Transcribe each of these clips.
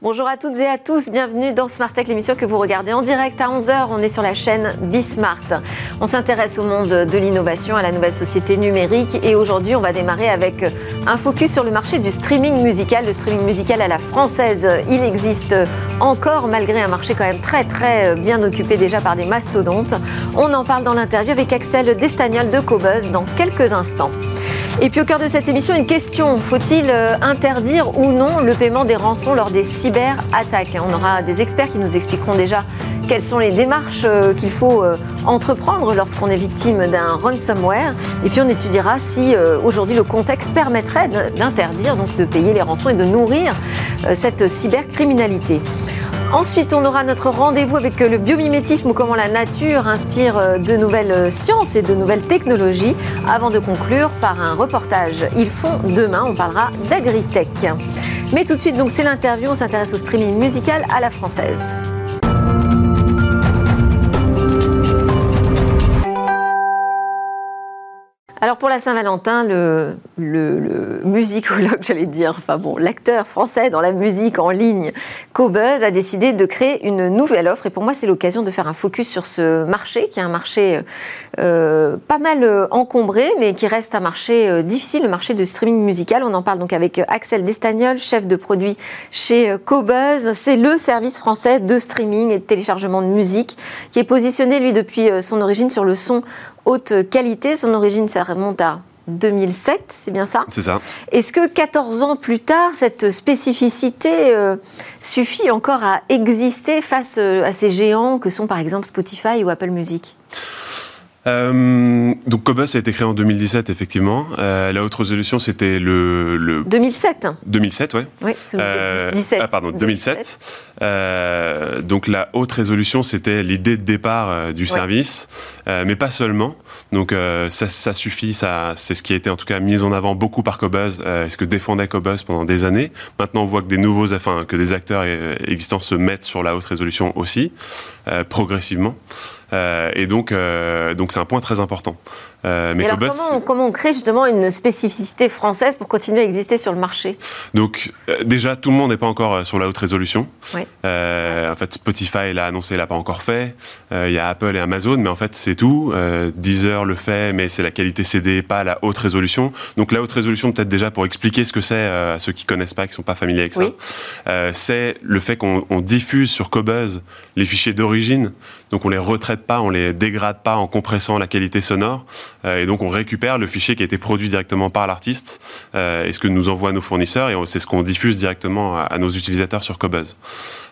Bonjour à toutes et à tous, bienvenue dans Smart Tech, l'émission que vous regardez en direct à 11h. On est sur la chaîne Bismart. On s'intéresse au monde de l'innovation, à la nouvelle société numérique et aujourd'hui on va démarrer avec un focus sur le marché du streaming musical. Le streaming musical à la française, il existe encore malgré un marché quand même très très bien occupé déjà par des mastodontes. On en parle dans l'interview avec Axel Destagnol de Cobuzz dans quelques instants. Et puis au cœur de cette émission, une question. Faut-il euh, interdire ou non le paiement des rançons lors des cyberattaques On aura des experts qui nous expliqueront déjà quelles sont les démarches euh, qu'il faut euh, entreprendre lorsqu'on est victime d'un ransomware. Et puis on étudiera si aujourd'hui le contexte permettrait d'interdire, donc de payer les rançons et de nourrir cette cybercriminalité. Ensuite, on aura notre rendez-vous avec le biomimétisme ou comment la nature inspire de nouvelles sciences et de nouvelles technologies avant de conclure par un reportage. Ils font demain, on parlera d'agritech. Mais tout de suite, donc c'est l'interview, on s'intéresse au streaming musical à la française. Alors pour la Saint-Valentin, le, musicologue, j'allais dire, enfin bon, l'acteur français dans la musique en ligne, Cobuzz, a décidé de créer une nouvelle offre. Et pour moi, c'est l'occasion de faire un focus sur ce marché, qui est un marché euh, pas mal euh, encombré, mais qui reste un marché euh, difficile, le marché du streaming musical. On en parle donc avec Axel Destagnol, chef de produit chez Cobuzz. C'est le service français de streaming et de téléchargement de musique, qui est positionné, lui, depuis son origine sur le son haute qualité. Son origine, ça remonte à 2007, c'est bien ça? C'est ça. Est-ce que 14 ans plus tard, cette spécificité euh, suffit encore à exister face euh, à ces géants que sont par exemple Spotify ou Apple Music? Euh, donc Cobus a été créé en 2017 effectivement. Euh, la haute résolution c'était le, 2007. 2007 ouais. Oui. Euh, 17. Ah pardon 2007. Euh, donc la haute résolution c'était l'idée de départ du service, mais pas seulement. Donc ça, ça, suffit, ça c'est ce qui a été en tout cas mis en avant beaucoup par Cobuzz, ce que défendait Cobuzz pendant des années. Maintenant on voit que des nouveaux, enfin que des acteurs existants se mettent sur la haute résolution aussi progressivement. Euh, et donc, euh, donc c'est un point très important. Euh, mais alors comment, comment, on crée justement une spécificité française pour continuer à exister sur le marché? Donc déjà, tout le monde n'est pas encore sur la haute résolution. Oui. en fait, Spotify l'a annoncé, l'a pas encore fait. Il y a Apple et Amazon, mais en fait c'est tout. Deezer le fait, mais c'est la qualité CD, pas la haute résolution. Donc la haute résolution, peut-être déjà pour expliquer ce que c'est à ceux qui connaissent pas, qui sont pas familiers avec ça, c'est le fait qu'on diffuse sur Cobuzz les fichiers d'origine. Donc on les retraite pas, on les dégrade pas en compressant la qualité sonore, euh, et donc on récupère le fichier qui a été produit directement par l'artiste euh, et ce que nous envoient nos fournisseurs, et c'est ce qu'on diffuse directement à, nos utilisateurs sur Cobuzz.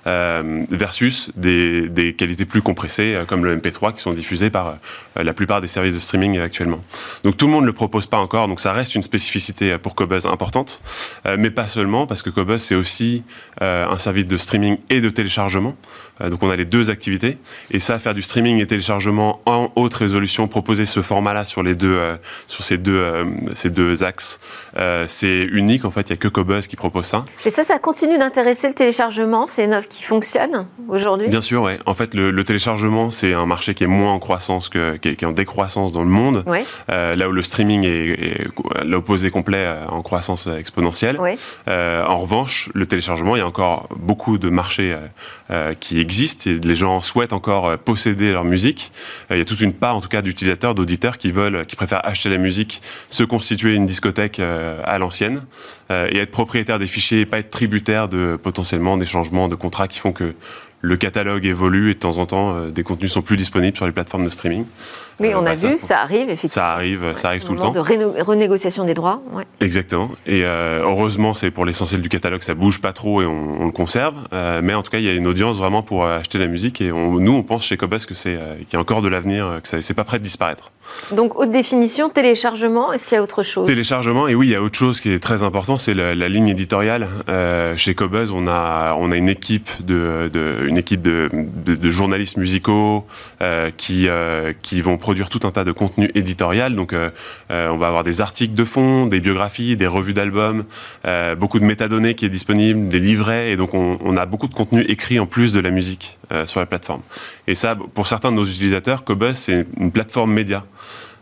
Euh, versus des, qualités plus compressées comme le MP3 qui sont diffusées par la plupart des services de streaming actuellement. Donc tout le monde ne le propose pas encore, donc ça reste une spécificité pour Cobuzz importante, mais pas seulement parce que Cobuzz c'est aussi un service de streaming et de téléchargement. donc on a les deux activités et ça faire du streaming et téléchargement en haute résolution, proposer ce format-là sur les deux, euh, sur ces deux, euh, ces deux axes, euh, c'est unique. En fait, il n'y a que Cobuzz qui propose ça. Et ça, ça continue d'intéresser le téléchargement. C'est une offre qui fonctionne aujourd'hui? Bien sûr, oui. En fait, le, téléchargement, c'est un marché qui est moins en croissance que, qui est, en décroissance dans le monde. là où le streaming est, l'opposé complet en croissance exponentielle. en revanche, le téléchargement, il y a encore beaucoup de marchés qui existent et les gens souhaitent encore posséder leur musique. Euh, il y a toute une part, en tout cas, d'utilisateurs, d'auditeurs qui veulent, qui préfèrent acheter la musique, se constituer une discothèque euh, à l'ancienne euh, et être propriétaire des fichiers et pas être tributaire de potentiellement des changements de contrats qui font que le catalogue évolue et de temps en temps, des contenus sont plus disponibles sur les plateformes de streaming. Oui, on a vu, ça arrive effectivement. Ça arrive, ça arrive tout le temps. De renégociation des droits. Exactement. Et heureusement, c'est pour l'essentiel du catalogue, ça bouge pas trop et on, le conserve. mais en tout cas, il y a une audience vraiment pour acheter la musique et nous, on pense chez Cobus que c'est qu'il y a encore de l'avenir, que c'est pas prêt de disparaître. Donc, haute définition, téléchargement, est-ce qu'il y a autre chose? Téléchargement, et oui, il y a autre chose qui est très important, c'est la, ligne éditoriale. Euh, chez Cobuzz, on a, on a une équipe de, une équipe de, journalistes musicaux euh, qui, euh, qui vont produire tout un tas de contenu éditorial. Donc, euh, on va avoir des articles de fond, des biographies, des revues d'albums, beaucoup de métadonnées qui est disponible, des livrets, et donc on, on, a beaucoup de contenu écrit en plus de la musique sur la plateforme. Et ça, pour certains de nos utilisateurs, Cobuzz, c'est une plateforme média.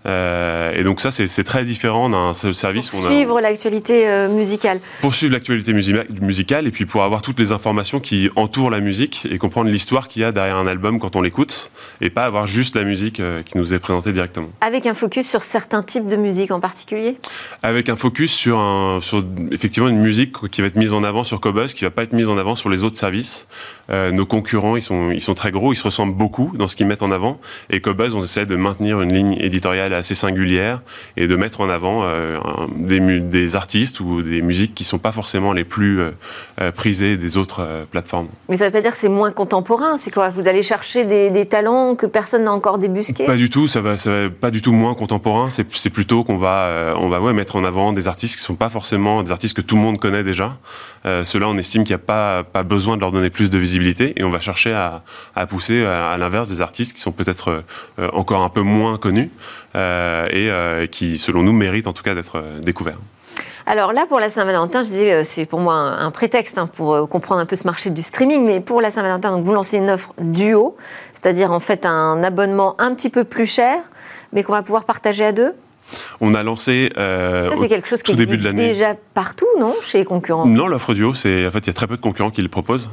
Et donc ça, c'est très différent d'un service. Pour suivre l'actualité musicale. Pour suivre l'actualité musicale et puis pour avoir toutes les informations qui entourent la musique et comprendre l'histoire qu'il y a derrière un album quand on l'écoute et pas avoir juste la musique qui nous est présentée directement. Avec un focus sur certains types de musique en particulier? Avec un focus sur, un, sur effectivement une musique qui va être mise en avant sur Cobuzz, qui va pas être mise en avant sur les autres services. nos concurrents, ils sont, ils sont très gros, ils se ressemblent beaucoup dans ce qu'ils mettent en avant. Et Cobuzz, on essaie de maintenir une ligne éditoriale assez singulière et de mettre en avant euh, des, des, artistes ou des musiques qui sont pas forcément les plus euh, euh, prisées des autres plateformes. Mais ça veut pas dire que c'est moins contemporain, c'est quoi? Vous allez chercher des, talents que personne n'a encore débusqués? Pas du tout, ça va, ça va pas du tout moins contemporain, c'est plutôt qu'on va, on va ouais, mettre en avant des artistes qui sont pas forcément des artistes que tout le monde connaît déjà. Ceux-là, on estime qu'il n'y a pas, pas besoin de leur donner plus de visibilité et on va chercher à, à pousser à, l'inverse des artistes qui sont peut-être encore un peu moins connus euh, et qui, selon nous, méritent en tout cas d'être euh, découverts. Alors là, pour la Saint-Valentin, je disais, euh, c'est pour moi un, prétexte hein, pour comprendre un peu ce marché du streaming, mais pour la Saint-Valentin, vous lancez une offre duo, c'est-à-dire en fait un abonnement un petit peu plus cher, mais qu'on va pouvoir partager à deux on a lancé. Euh, ça, c'est quelque chose qui existe déjà partout, non Chez les concurrents? Non, l'offre duo, c'est en fait, il y a très peu de concurrents qui le proposent.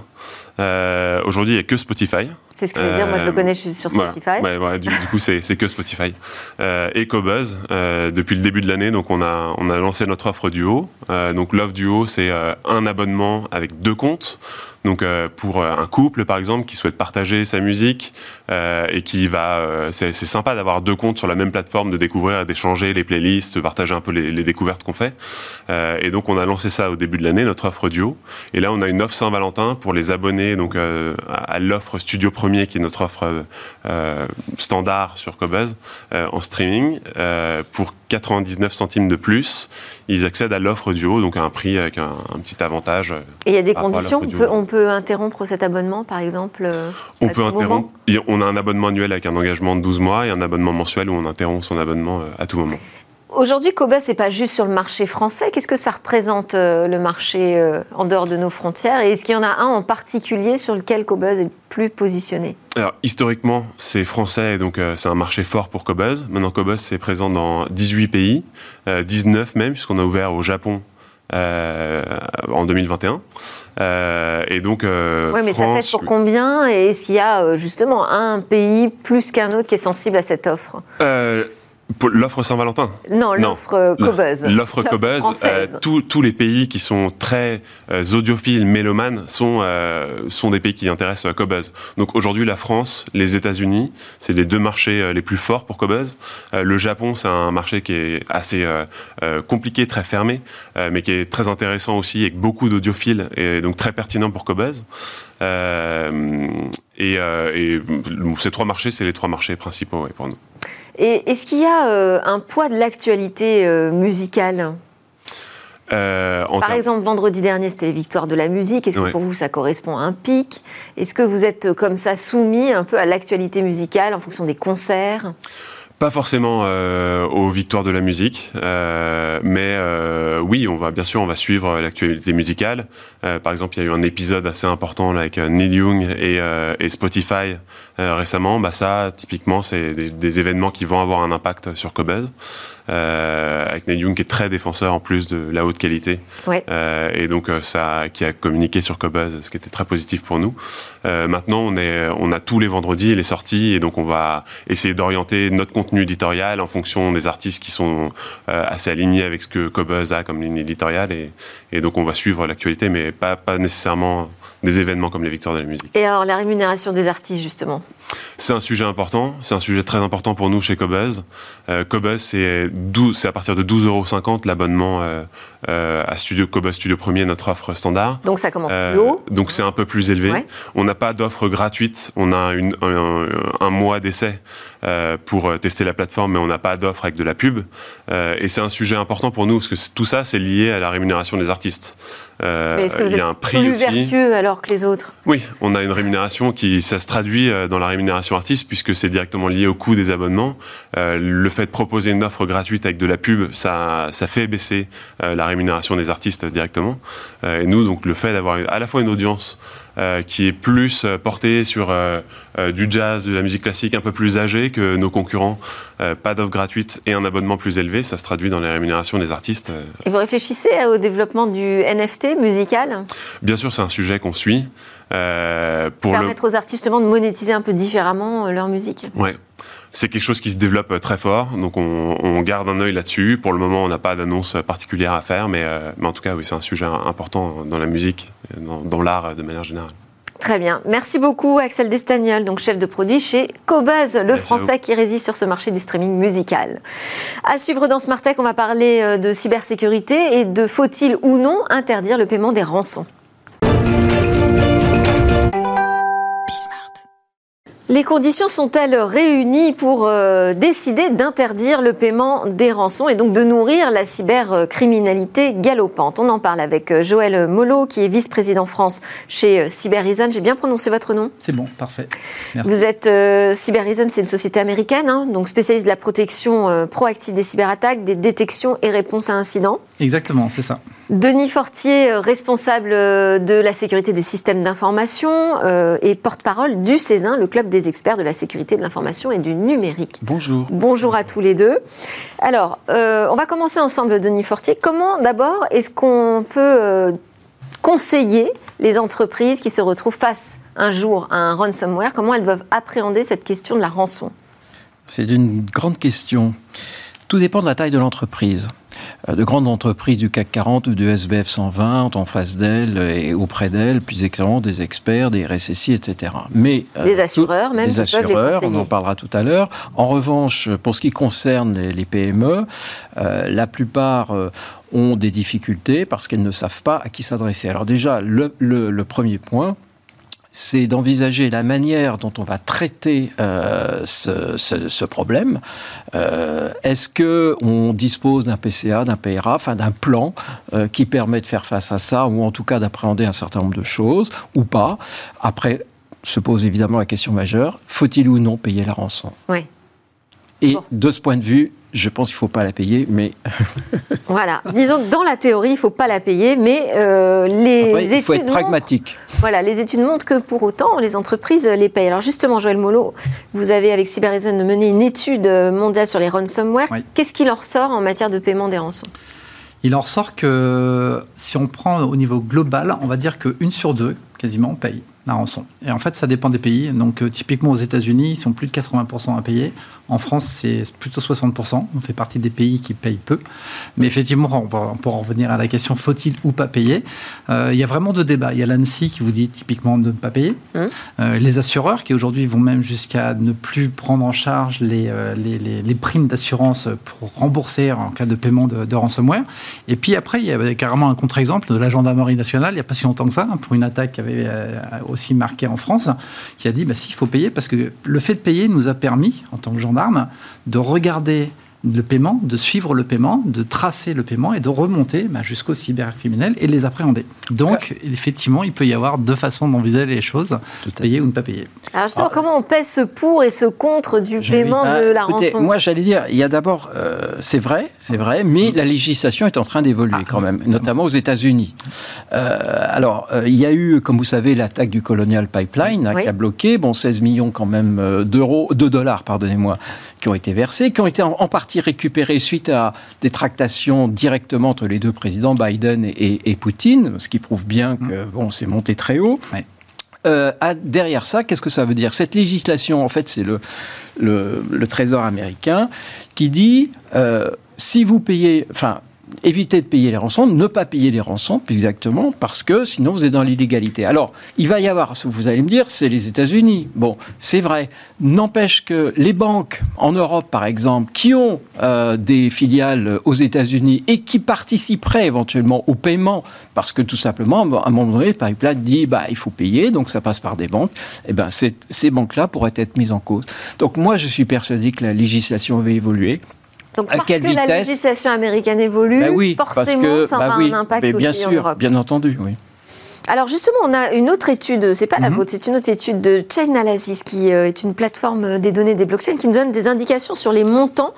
Euh, aujourd'hui, il n'y a que Spotify. C'est ce que je veux dire, moi je le connais, je suis sur Spotify. du, coup, c'est que Spotify. Euh, et Cobuzz, depuis le début de l'année, donc on a, on a lancé notre offre duo. donc l'offre duo, c'est un abonnement avec deux comptes. Donc euh, pour euh, un couple par exemple qui souhaite partager sa musique euh, et qui va, c'est sympa d'avoir deux comptes sur la même plateforme, de découvrir, d'échanger les playlists, de partager un peu les, les découvertes qu'on fait. et donc on a lancé ça au début de l'année, notre offre duo. Et là on a une offre Saint-Valentin pour les abonnés donc à l'offre Studio Premier qui est notre offre standard sur Cobuzz en streaming pour 99 centimes de plus, ils accèdent à l'offre duo, donc à un prix avec un, petit avantage. Et il y a des conditions on peut, interrompre cet abonnement, par exemple euh, On peut interrompre. On a un abonnement annuel avec un engagement de 12 mois et un abonnement mensuel où on interrompt son abonnement euh, à tout moment. Aujourd'hui, Koba, c'est pas juste sur le marché français. Qu'est-ce que ça représente euh, le marché euh, en dehors de nos frontières? Et est-ce qu'il y en a un en particulier sur lequel Cobuzz est le plus positionné? Alors, historiquement, c'est français, donc euh, c'est un marché fort pour Cobuzz. Maintenant, Cobuzz, c'est présent dans 18 pays, 19 même, puisqu'on a ouvert au Japon en 2021. et donc. oui, mais ça pèse pour combien? Et est-ce qu'il y a justement un pays plus qu'un autre qui est sensible à cette offre? L'offre Saint-Valentin Non, l'offre Cobuzz. L'offre Cobuzz. Euh, tous les pays qui sont très euh, audiophiles, mélomanes, sont, euh, sont des pays qui intéressent Cobuzz. Donc aujourd'hui, la France, les États-Unis, c'est les deux marchés les plus forts pour Cobuzz. le Japon, c'est un marché qui est assez compliqué, très fermé, mais qui est très intéressant aussi, avec beaucoup d'audiophiles, et donc très pertinent pour Cobuzz. et, ces trois marchés, c'est les trois marchés principaux pour nous. Et est-ce qu'il y a euh, un poids de l'actualité euh, musicale? Euh, Par exemple, vendredi dernier, c'était les victoires de la musique. Est-ce que pour vous, ça correspond à un pic? Est-ce que vous êtes comme ça soumis un peu à l'actualité musicale en fonction des concerts? Pas forcément euh, aux victoires de la musique, euh, mais euh, oui, on va bien sûr, on va suivre l'actualité musicale. par exemple, il y a eu un épisode assez important là, avec Neil Young et, et Spotify récemment. Bah ça, typiquement, c'est des, des, événements qui vont avoir un impact sur Cobuzz. Euh, avec Neil Young qui est très défenseur en plus de la haute qualité. Euh, et donc euh, ça, qui a communiqué sur Cobuzz, ce qui était très positif pour nous. maintenant, on, est, on a tous les vendredis les sorties et donc on va essayer d'orienter notre contenu éditorial en fonction des artistes qui sont assez alignés avec ce que Cobuzz a comme ligne éditoriale et, et donc on va suivre l'actualité, mais pas, pas nécessairement des événements comme les Victoires de la musique. Et alors la rémunération des artistes justement C'est un sujet important, c'est un sujet très important pour nous chez Cobuzz. Euh, Cobuzz c'est à partir de 12,50 euros l'abonnement euh, euh, à Studio Cobuzz Studio Premier, notre offre standard. Donc ça commence plus haut Donc c'est un peu plus élevé. On n'a pas d'offre gratuite, on a une, un, mois d'essai pour tester la plateforme, mais on n'a pas d'offre avec de la pub. et c'est un sujet important pour nous parce que tout ça c'est lié à la rémunération des artistes. mais est-ce que vous êtes un prix plus vertueux alors que les autres? Oui, on a une rémunération qui, ça se traduit euh, dans la rémunération artiste puisque c'est directement lié au coût des abonnements. Euh, le fait de proposer une offre gratuite avec de la pub, ça, ça fait baisser euh, la rémunération des artistes directement. et nous, donc, le fait d'avoir à la fois une audience qui est plus portée sur du jazz, de la musique classique un peu plus âgée que nos concurrents pas d'offre gratuite et un abonnement plus élevé, ça se traduit dans les rémunérations des artistes. Et vous réfléchissez au développement du NFT musical? Bien sûr, c'est un sujet qu'on suit. pour Permettre aux artistes de monétiser un peu différemment leur musique. Ouais. C'est quelque chose qui se développe très fort, donc on, garde un œil là-dessus. Pour le moment, on n'a pas d'annonce particulière à faire, mais, mais en tout cas, oui, c'est un sujet important dans la musique, dans, dans l'art de manière générale. Très bien. Merci beaucoup, Axel Destagnol, donc chef de produit chez Cobuzz, le français qui réside sur ce marché du streaming musical. À suivre dans Smart Tech, on va parler euh, de cybersécurité et de faut-il ou non interdire le paiement des rançons. Les conditions sont-elles réunies pour euh, décider d'interdire le paiement des rançons et donc de nourrir la cybercriminalité galopante? On en parle avec euh, Joël Molo, qui est vice-président France chez euh, Cyberreason. J'ai bien prononcé votre nom? C'est bon, parfait. Vous êtes Cyberreason, c'est une société américaine, hein, donc spécialiste de la protection proactive des cyberattaques, des détections et réponses à incidents. Exactement, c'est ça. Denis Fortier, responsable de la sécurité des systèmes d'information et porte-parole du CESIN, le club des experts de la sécurité de l'information et du numérique. Bonjour. Bonjour à tous les deux. Alors, euh, on va commencer ensemble, Denis Fortier. Comment d'abord est-ce qu'on peut euh, conseiller les entreprises qui se retrouvent face un jour à un ransomware? Comment elles doivent appréhender cette question de la rançon? C'est une grande question. Tout dépend de la taille de l'entreprise. Euh, de grandes entreprises du CAC 40 ou du SBF 120 en face d'elles et auprès d'elles, plus exactement des experts, des RSSI, etc. Mais euh, des assureurs, même des assureurs, on en parlera tout à l'heure. En revanche, pour ce qui concerne les, PME, euh, la plupart ont des difficultés parce qu'elles ne savent pas à qui s'adresser. Alors déjà, le premier point, c'est d'envisager la manière dont on va traiter euh, ce, problème. Euh, est-ce que on dispose d'un PCA, d'un PRA, enfin d'un plan euh, qui permet de faire face à ça, ou en tout cas d'appréhender un certain nombre de choses, ou pas? Après, se pose évidemment la question majeure faut-il ou non payer la rançon? Oui. Et de ce point de vue, je pense qu'il ne faut pas la payer, mais... voilà. Disons que dans la théorie, il ne faut pas la payer, mais euh, les études... Il faut être pragmatique. voilà, les études montrent que pour autant, les entreprises les payent. Alors justement, Joël Molo, vous avez avec Cyberreason mené une étude mondiale sur les ransomware. Qu'est-ce qui leur sort en matière de paiement des rançons? Il en sort que si on prend au niveau global, on va dire qu'une sur deux, quasiment, paye la rançon. Et en fait, ça dépend des pays. Donc, euh, typiquement aux États-Unis, ils sont plus de 80% à payer. En France, c'est plutôt 60%. On fait partie des pays qui payent peu. Mais effectivement, on pourra en revenir à la question faut-il ou pas payer? Euh, Il y a vraiment deux débats. Il y a l'ANSI qui vous dit typiquement de ne pas payer. Mmh. Euh, les assureurs qui aujourd'hui vont même jusqu'à ne plus prendre en charge les, euh, les, les, primes d'assurance pour rembourser en cas de paiement de, de, ransomware. Et puis après, il y avait carrément un contre-exemple de la gendarmerie nationale, il n'y a pas si longtemps que ça, hein, pour une attaque qui avait aussi marqué en France, qui a dit bah, si, il faut payer parce que le fait de payer nous a permis, en tant que gendarme, de regarder le paiement, de suivre le paiement, de tracer le paiement et de remonter bah, jusqu'aux cybercriminels et de les appréhender. Donc, effectivement, il peut y avoir deux façons d'envisager les choses, payer ou ne pas payer. Alors, justement, ah. comment on pèse ce pour et ce contre du paiement de la rançon Moi, j'allais dire, il y a d'abord, euh, c'est vrai, c'est vrai, mais la législation est en train d'évoluer ah. quand même, notamment aux États-Unis. Euh, alors, euh, il y a eu, comme vous savez, l'attaque du Colonial Pipeline hein, qui a bloqué, bon, 16 millions quand même d'euros, de dollars, pardonnez-moi, qui ont été versés, qui ont été en, partie récupérés suite à des tractations directement entre les deux présidents, Biden et, Poutine, ce qui prouve bien que mm. bon, c'est monté très haut. Euh, derrière ça, qu'est-ce que ça veut dire? Cette législation, en fait, c'est le, le, Trésor américain qui dit euh, si vous payez, enfin, éviter de payer les rançons, ne pas payer les rançons, plus exactement, parce que sinon vous êtes dans l'illégalité. Alors, il va y avoir, vous allez me dire, c'est les États-Unis. Bon, c'est vrai. N'empêche que les banques en Europe, par exemple, qui ont euh, des filiales aux États-Unis et qui participeraient éventuellement au paiement, parce que tout simplement, à un moment donné, Pipeline dit, bah, il faut payer, donc ça passe par des banques, eh ben, ces banques-là pourraient être mises en cause. Donc moi, je suis persuadé que la législation va évoluer. Donc, parce que la législation américaine évolue, bah forcément, ça bah aura un impact aussi bien sûr, Bien entendu, oui. Alors justement, on a une autre étude, c'est pas la mhm. vôtre, c'est une autre étude de Chainalysis qui euh, est une plateforme des données des blockchains qui nous donne des indications sur les montants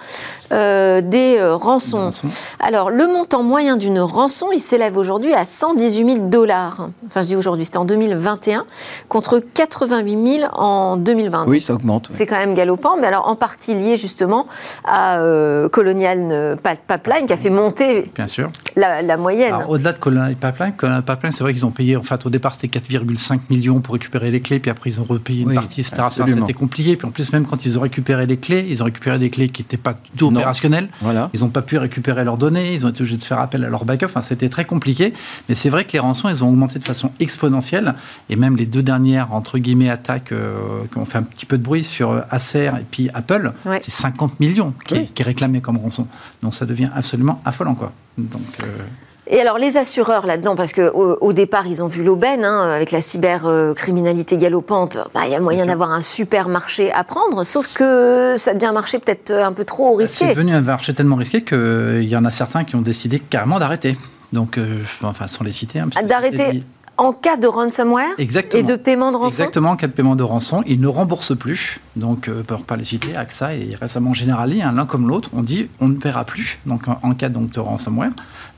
euh, des euh, rançons. Alors le montant moyen d'une rançon, il s'élève aujourd'hui à 118 000 dollars. Enfin je dis aujourd'hui, c'était en 2021 contre 88 000 en 2020. Oui, ça augmente. C'est quand même galopant, mais alors en partie lié justement à Colonial Pipeline qui a fait monter Bien sûr. La, moyenne. Au-delà de Colonial Pipeline, Colonial Pipeline, c'est vrai qu'ils ont payé, en fait au départ c'était 4,5 millions pour récupérer les clés, puis après ils ont repayé une partie, etc. C'était compliqué, puis en plus même quand ils ont récupéré les clés, ils ont récupéré des clés qui n'étaient pas du tout opérationnelles. Voilà. Ils n'ont pas pu récupérer leurs données, ils ont été obligés de faire appel à leur backup, enfin c'était très compliqué, mais c'est vrai que les rançons, elles ont augmenté de façon exponentielle, et même les deux dernières, entre guillemets, attaques euh, qui ont fait un petit peu de bruit sur euh, Acer et puis Apple, c'est 50 millions qui, est réclamé comme rançon. Donc ça devient absolument affolant, quoi. Donc... Euh, et alors les assureurs là-dedans, parce qu'au au départ ils ont vu l'aubaine, hein, avec la cybercriminalité galopante, bah, il y a moyen d'avoir un super marché à prendre, sauf que ça devient un marché peut-être un peu trop risqué. C'est devenu un marché tellement risqué qu'il y en a certains qui ont décidé carrément d'arrêter. Donc, euh, enfin, sans les citer. Hein, d'arrêter en cas de ransomware Exactement. et de paiement de rançon Exactement, en cas de paiement de rançon, ils ne remboursent plus. Donc, euh, pour ne pas les citer, AXA et récemment Generali, hein, l'un comme l'autre, on dit on ne paiera plus donc, en, cas donc, de ransomware.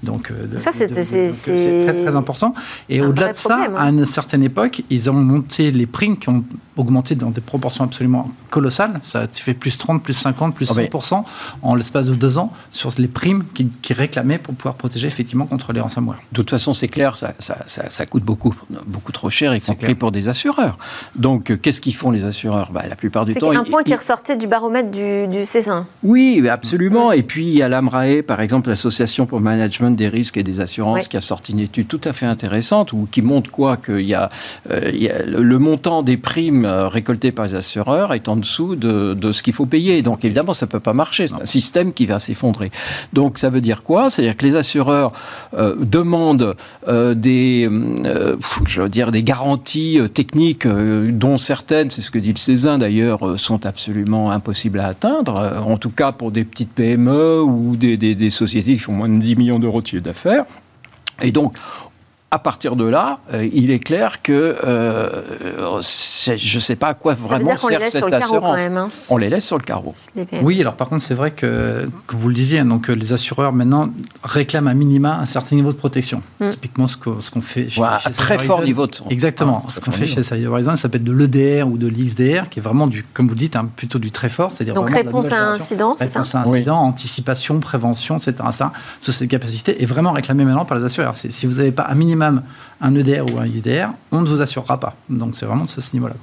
Donc, euh, ça, c'est très, très important. Et au-delà de ça, hein. à une certaine époque, ils ont monté les primes qui ont augmenté dans des proportions absolument colossales. Ça fait plus 30, plus 50, plus 100% en l'espace de deux ans sur les primes qui, réclamaient pour pouvoir protéger effectivement contre les ransomware. De toute façon, c'est clair, ça, ça, ça, coûte beaucoup, beaucoup trop cher, y compris pour des assureurs. Donc, euh, qu'est-ce qu'ils font les assureurs? Bah, La plupart du temps. C'est un point qui ressortait du baromètre du, du. Oui, absolument. Et puis, il y a l'AMRAE, par exemple, l'Association pour le management des risques et des assurances, qui a sorti une étude tout à fait intéressante ou qui montre quoi? Qu'il y, a, euh, y a le montant des primes euh, récoltées par les assureurs est en dessous de, ce qu'il faut payer. Donc, évidemment, ça ne peut pas marcher. C'est un système qui va s'effondrer. Donc, ça veut dire quoi? C'est-à-dire que les assureurs demandent des euh, je veux dire, des garanties euh, techniques, euh, dont certaines, c'est ce que dit le Cézanne d'ailleurs, sont absolument impossibles à atteindre, en tout cas pour des petites PME ou des, des sociétés qui font moins de 10 millions d'euros de chiffre d'affaires. Et donc, à partir de là, euh, il est clair que euh, je ne sais pas à quoi vraiment sert cette assurance. Hein. On les laisse sur le carreau. Oui, alors par contre, c'est vrai que, que, vous le disiez, hein, donc les assureurs maintenant réclament à minima un certain niveau de protection. Mm. Typiquement, ce qu'on ce qu'on fait chez, Un très fort niveau de Exactement. ce qu'on fait chez Cyberhorizon, ça s'appelle de l'EDR ou de l'XDR, qui est vraiment du, comme vous dites, plutôt du très fort, c'est-à-dire donc réponse à incident, c'est ça Réponse à incident, anticipation, prévention, etc. Ça, toutes ces capacités est vraiment réclamée maintenant par les assureurs. Si vous n'avez pas un un EDR ou un ISDR, on ne vous assurera pas. Donc c'est vraiment de ce niveau-là.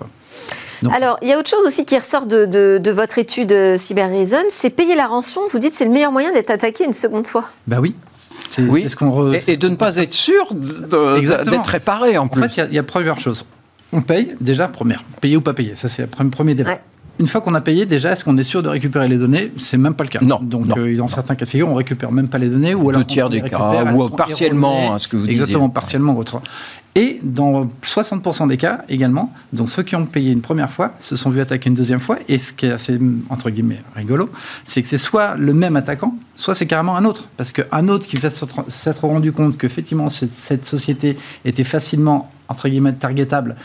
Alors, il y a autre chose aussi qui ressort de, votre étude euh, Cyber Reason, c'est payer la rançon. Vous dites c'est le meilleur moyen d'être attaqué une seconde fois. Ben oui. Oui. Ce qu'on et, de ne pas être sûr d'être réparé en plus. En fait, il y, a plusieurs choses. On paye, déjà, première, payer ou pas payer. Ça, c'est le premier débat une fois qu'on a payé, déjà, est-ce qu'on est sûr de récupérer les données? C'est même pas le cas. Non. Donc, euh, dans certains cas de figure, on récupère même pas les données, ou alors Deux tiers des cas, ou partiellement, ce que vous Exactement, partiellement, autre. Et dans 60% des cas également, donc ceux qui ont payé une première fois se sont vus attaquer une deuxième fois. Et ce qui est assez, entre guillemets, rigolo, c'est que c'est soit le même attaquant, soit c'est carrément un autre. Parce qu'un autre qui va s'être rendu compte qu'effectivement cette, cette société était facilement, entre guillemets, targetable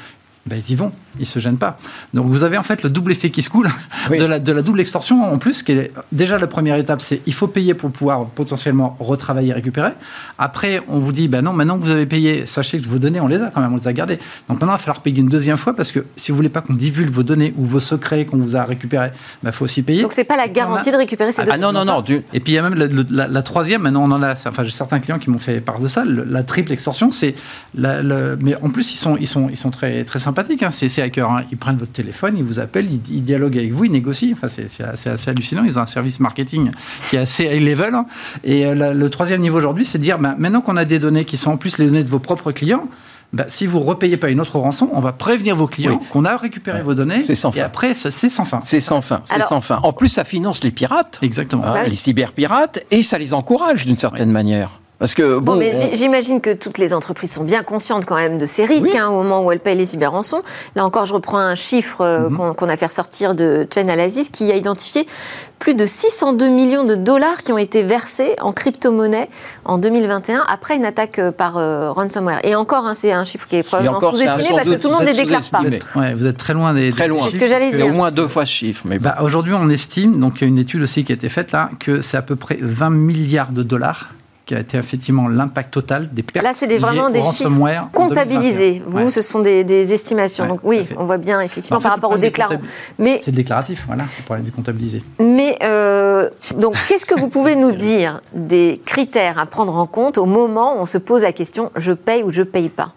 ben, ils y vont, ils se gênent pas. Donc vous avez en fait le double effet qui se coule de, la, de, la, double extorsion en plus, qui est déjà la première étape, c'est il faut payer pour pouvoir potentiellement retravailler, récupérer. Après, on vous dit, ben non, maintenant que vous avez payé, sachez que vos données, on les a quand même, on les a gardées. Donc maintenant, il va falloir payer une deuxième fois parce que si vous voulez pas qu'on divulgue vos données ou vos secrets qu'on vous a récupérés, il ben, faut aussi payer. Donc c'est pas la garantie de récupérer ces ah, données. Ah non, non, non. Et puis il y a même la, troisième, maintenant on en a, enfin j'ai certains clients qui m'ont fait part de ça, la triple extorsion, c'est, mais en plus ils sont, ils sont, ils sont très, très sympathiques, hein. c'est Hein. Ils prennent votre téléphone, ils vous appellent, ils, dialoguent avec vous, ils négocient. Enfin, c'est assez, hallucinant. Ils ont un service marketing qui est assez high level. Hein. Et euh, le troisième niveau aujourd'hui, c'est de dire bah, maintenant qu'on a des données qui sont en plus les données de vos propres clients, bah, si vous ne repayez pas une autre rançon, on va prévenir vos clients qu'on a récupéré vos données. C'est sans fin. Et après, c'est sans fin. C'est sans fin. C'est sans fin. En plus, ça finance les pirates. Exactement. Hein, les cyberpirates et ça les encourage d'une certaine manière. Parce que bon, mais j'imagine que toutes les entreprises sont bien conscientes quand même de ces risques hein, au moment où elles payent les cyberrançons. Là encore, je reprends un chiffre euh, mhm. qu'on a fait ressortir de Chain Analysis qui a identifié plus de 602 millions de dollars qui ont été versés en crypto-monnaie en 2021 après une attaque euh, par euh, ransomware. Et encore, hein, c'est un chiffre qui est probablement sous-estimé parce que tout le monde ne les déclare pas. Ouais, vous êtes très loin des. Très loin. C'est ce que j'allais dire. Au moins deux fois ce chiffre. Mais bah, Aujourd'hui, on estime, donc il y a une étude aussi qui a été faite là, que c'est à peu près 20 milliards de dollars qui a été effectivement l'impact total des pertes. Là, c'est vraiment des chiffres comptabilisés. Vous, ce sont des, estimations. Donc oui, on voit bien effectivement par rapport aux déclarants. Mais c'est déclaratif, voilà, pour les décomptabiliser. Mais euh, donc, qu'est-ce que vous pouvez nous dire des critères à prendre en compte au moment où on se pose la question je paye ou je paye pas?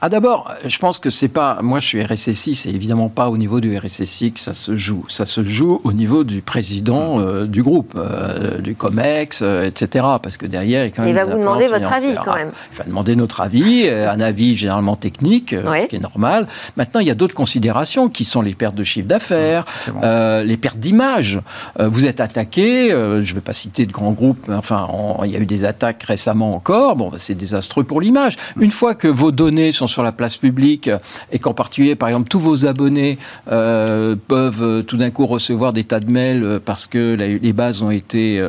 Ah d'abord, je pense que c'est pas, moi je suis RSSI, c'est évidemment pas au niveau du RSSI que ça se joue. Ça se joue au niveau du président euh, du groupe, euh, du COMEX, euh, etc. Parce que derrière, il, quand même il va vous demander votre avis quand même. Il va demander notre avis, un avis généralement technique, ce qui est normal. Maintenant, il y a d'autres considérations qui sont les pertes de chiffre d'affaires, les pertes d'image. vous êtes attaqué, je ne vais pas citer de grands groupes, mais enfin, il y a eu des attaques récemment encore. Bon, c'est désastreux pour l'image. Une fois que vos données sont sur la place publique et qu'en particulier, par exemple, tous vos abonnés euh, peuvent euh, tout d'un coup recevoir des tas de mails euh, parce que les bases ont été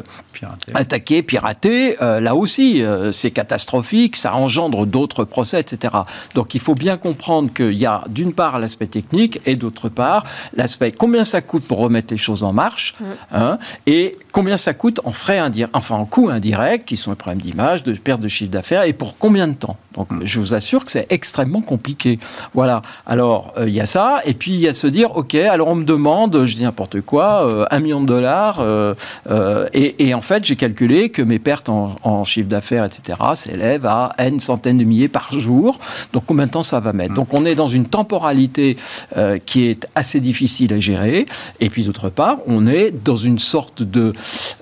attaquées, piratées, là aussi, c'est catastrophique, ça engendre d'autres procès, etc. Donc il faut bien comprendre qu'il y a d'une part l'aspect technique et d'autre part l'aspect combien ça coûte pour remettre les choses en marche mm. hein, et combien ça coûte en frais indirects, enfin en coûts indirects, qui sont les problèmes d'image, de perte de chiffre d'affaires et pour combien de temps. Donc mm. je vous assure que c'est extrêmement compliqué. Voilà. Alors, euh, il y a ça. Et puis, il y a se dire, OK, alors on me demande, je dis n'importe quoi, euh, un million de dollars. Euh, et, en fait, j'ai calculé que mes pertes en, chiffre d'affaires, etc., s'élèvent à N centaines de milliers par jour. Donc, combien de temps ça va mettre? Donc, on est dans une temporalité qui est assez difficile à gérer. Et puis, d'autre part, on est dans une sorte de...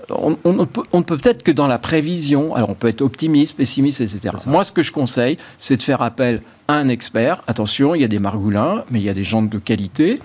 On, on, on ne peut peut-être que dans la prévision, alors on peut être optimiste, pessimiste, etc. Moi, ce que je conseille, c'est de faire appel un expert. Attention, il y a des margoulins, mais il y a des gens de qualité.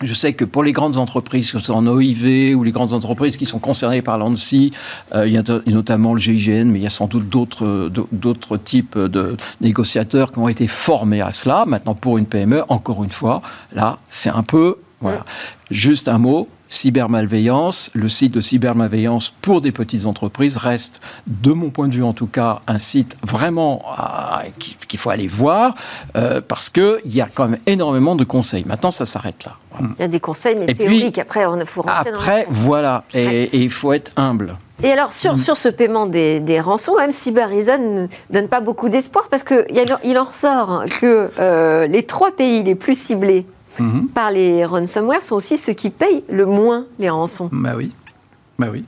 Je sais que pour les grandes entreprises, que ce soit en OIV ou les grandes entreprises qui sont concernées par l'ANSI, euh, il y a notamment le GIGN, mais il y a sans doute d'autres, d'autres types de négociateurs qui ont été formés à cela. Maintenant, pour une PME, encore une fois, là, c'est un peu... Voilà. Juste un mot, cybermalveillance, le site de cybermalveillance pour des petites entreprises reste, de mon point de vue en tout cas, un site vraiment ah, qu'il faut aller voir euh, parce qu'il y a quand même énormément de conseils. Maintenant, ça s'arrête là. Il y a des conseils, mais théoriques. après, il faut rentrer Après, voilà. Et, il faut être humble. Et alors, sur, mm. sur ce paiement des, des rançons, même Cyberisa ne donne pas beaucoup d'espoir parce qu'il en ressort que euh, les trois pays les plus ciblés Mhm. par les ransomware sont aussi ceux qui payent le moins les rançons. Bah oui. Bah oui.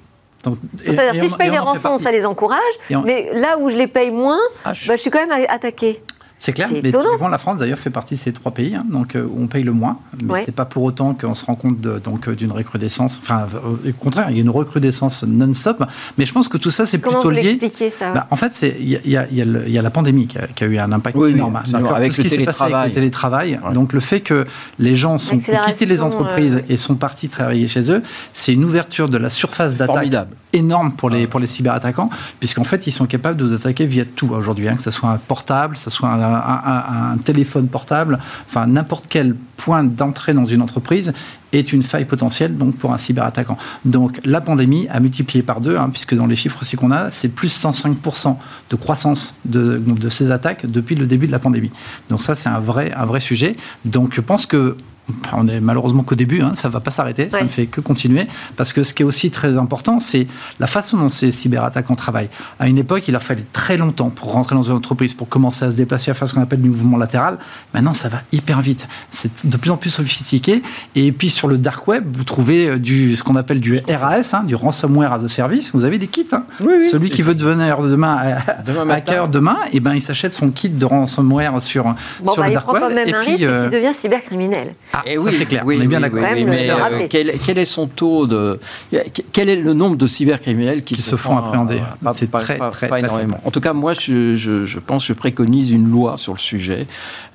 C'est-à-dire, si je paye les rançons, ça les encourage, mais là où je les paye moins, ah, bah, je suis quand même attaqué. C'est clair, mais typiquement, la France d'ailleurs fait partie de ces trois pays, hein, donc euh, où on paye le moins. Mais c'est pas pour autant qu'on se rend compte donc euh, d'une recrudescence. Enfin, euh, au contraire, il y a une recrudescence non-stop. Mais je pense que tout ça, c'est plutôt vous lié. expliquer ça bah, En fait, il y, y, a la pandémie qui a, eu un impact énorme. Oui, avec ce qui s'est passé avec le télétravail. Donc le fait que les gens sont quittés les entreprises et sont partis travailler chez eux, c'est une ouverture de la surface d'attaque énorme pour les, pour les cyberattaquants, puisqu'en fait, ils sont capables de vous attaquer via tout aujourd'hui, hein, que ce soit un portable, que ce soit un, un, téléphone portable, enfin n'importe quel point d'entrée dans une entreprise est une faille potentielle donc pour un cyberattaquant. Donc la pandémie a multiplié par deux, hein, puisque dans les chiffres aussi qu'on a, c'est plus 105% de croissance de, de, ces attaques depuis le début de la pandémie. Donc ça, c'est un vrai, un vrai sujet. Donc je pense que on est malheureusement qu'au début, hein, ça ne va pas s'arrêter, ça ne fait que continuer, parce que ce qui est aussi très important, c'est la façon dont ces cyberattaquants travaillent. À une époque, il a fallu très longtemps pour rentrer dans une entreprise, pour commencer à se déplacer, à faire ce qu'on appelle du mouvement latéral. Maintenant, ça va hyper vite. C'est de plus en plus sophistiqué. Et puis sur le dark web, vous trouvez euh, du, ce qu'on appelle du RAS, hein, du ransomware as a service. Vous avez des kits. Hein. Celui qui veut devenir demain, demain hacker demain, et eh ben, il s'achète son kit de ransomware sur, sur bah, le dark web. Il prend quand même un risque euh... qu'il devient cybercriminel. Ah, Ah, et oui, c'est clair. on est bien d'accord. mais euh, quel, quel, est son taux de quel est le nombre de cybercriminels qui, se, font appréhender C'est très, très, pas énormément. En tout cas, moi, je, je, je, pense, je préconise une loi sur le sujet